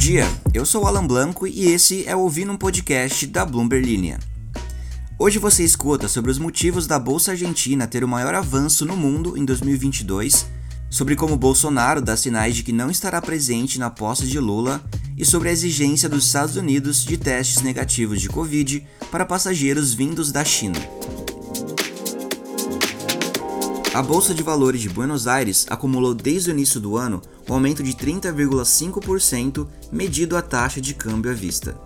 dia, eu sou Alan Blanco e esse é o Ouvindo um Podcast da Bloomberg Linha. Hoje você escuta sobre os motivos da Bolsa Argentina ter o maior avanço no mundo em 2022, sobre como Bolsonaro dá sinais de que não estará presente na posse de Lula e sobre a exigência dos Estados Unidos de testes negativos de Covid para passageiros vindos da China. A Bolsa de Valores de Buenos Aires acumulou desde o início do ano um aumento de 30,5% medido a taxa de câmbio à vista.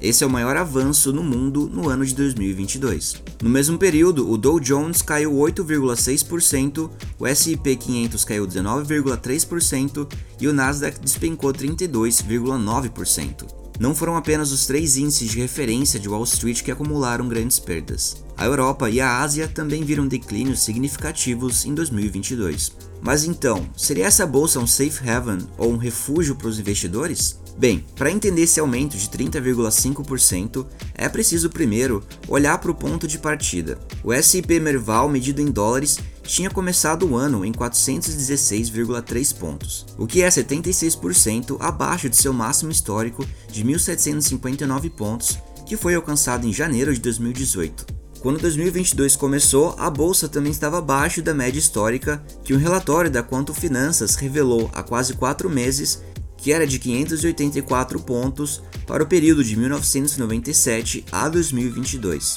Esse é o maior avanço no mundo no ano de 2022. No mesmo período, o Dow Jones caiu 8,6%, o S&P 500 caiu 19,3% e o Nasdaq despencou 32,9%. Não foram apenas os três índices de referência de Wall Street que acumularam grandes perdas. A Europa e a Ásia também viram declínios significativos em 2022. Mas então, seria essa bolsa um safe haven ou um refúgio para os investidores? Bem, para entender esse aumento de 30,5%, é preciso primeiro olhar para o ponto de partida. O S&P Merval, medido em dólares, tinha começado o ano em 416,3 pontos, o que é 76% abaixo de seu máximo histórico de 1.759 pontos, que foi alcançado em janeiro de 2018. Quando 2022 começou, a bolsa também estava abaixo da média histórica que um relatório da Quanto Finanças revelou há quase quatro meses que era de 584 pontos para o período de 1997 a 2022.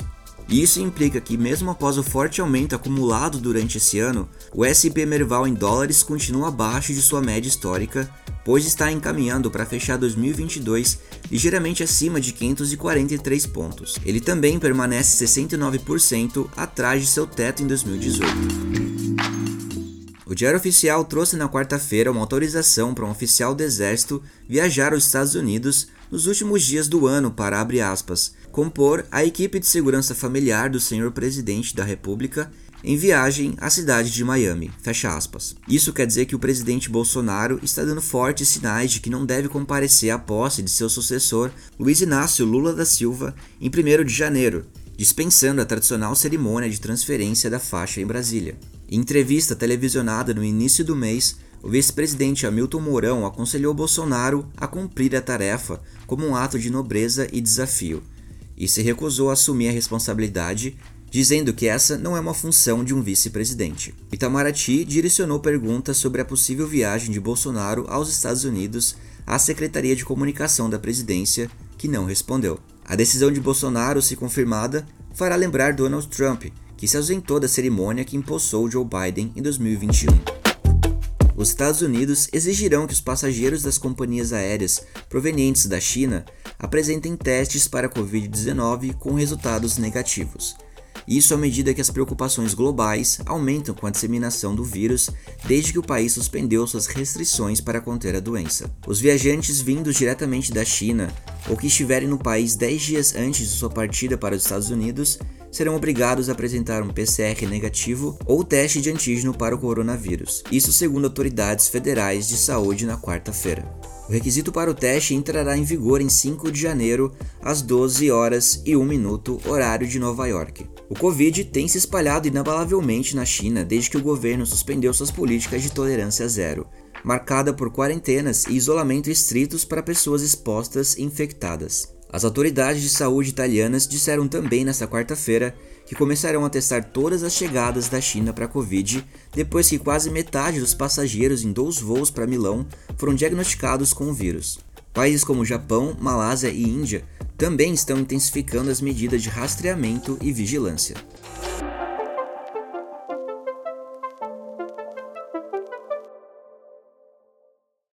Isso implica que, mesmo após o forte aumento acumulado durante esse ano, o SP Merval em dólares continua abaixo de sua média histórica, pois está encaminhando para fechar 2022 ligeiramente acima de 543 pontos. Ele também permanece 69% atrás de seu teto em 2018. O Diário Oficial trouxe na quarta-feira uma autorização para um oficial do Exército viajar aos Estados Unidos nos últimos dias do ano para, abre aspas, compor a equipe de segurança familiar do senhor presidente da República em viagem à cidade de Miami. Fecha aspas. Isso quer dizer que o presidente Bolsonaro está dando fortes sinais de que não deve comparecer à posse de seu sucessor, Luiz Inácio Lula da Silva, em 1 de janeiro, dispensando a tradicional cerimônia de transferência da faixa em Brasília. Em entrevista televisionada no início do mês, o vice-presidente Hamilton Mourão aconselhou Bolsonaro a cumprir a tarefa como um ato de nobreza e desafio, e se recusou a assumir a responsabilidade, dizendo que essa não é uma função de um vice-presidente. Itamaraty direcionou perguntas sobre a possível viagem de Bolsonaro aos Estados Unidos à Secretaria de Comunicação da Presidência, que não respondeu. A decisão de Bolsonaro, se confirmada, fará lembrar Donald Trump, que se ausentou da cerimônia que impulsou Joe Biden em 2021. Os Estados Unidos exigirão que os passageiros das companhias aéreas provenientes da China apresentem testes para a Covid-19 com resultados negativos. Isso à medida que as preocupações globais aumentam com a disseminação do vírus desde que o país suspendeu suas restrições para conter a doença. Os viajantes vindos diretamente da China ou que estiverem no país 10 dias antes de sua partida para os Estados Unidos serão obrigados a apresentar um PCR negativo ou teste de antígeno para o coronavírus. Isso segundo autoridades federais de saúde na quarta-feira. O requisito para o teste entrará em vigor em 5 de janeiro, às 12 horas e 1 minuto, horário de Nova York. O Covid tem se espalhado inabalavelmente na China desde que o governo suspendeu suas políticas de tolerância zero, marcada por quarentenas e isolamento estritos para pessoas expostas e infectadas. As autoridades de saúde italianas disseram também nesta quarta-feira que começarão a testar todas as chegadas da China para a Covid depois que quase metade dos passageiros em dois voos para Milão foram diagnosticados com o vírus. Países como Japão, Malásia e Índia também estão intensificando as medidas de rastreamento e vigilância.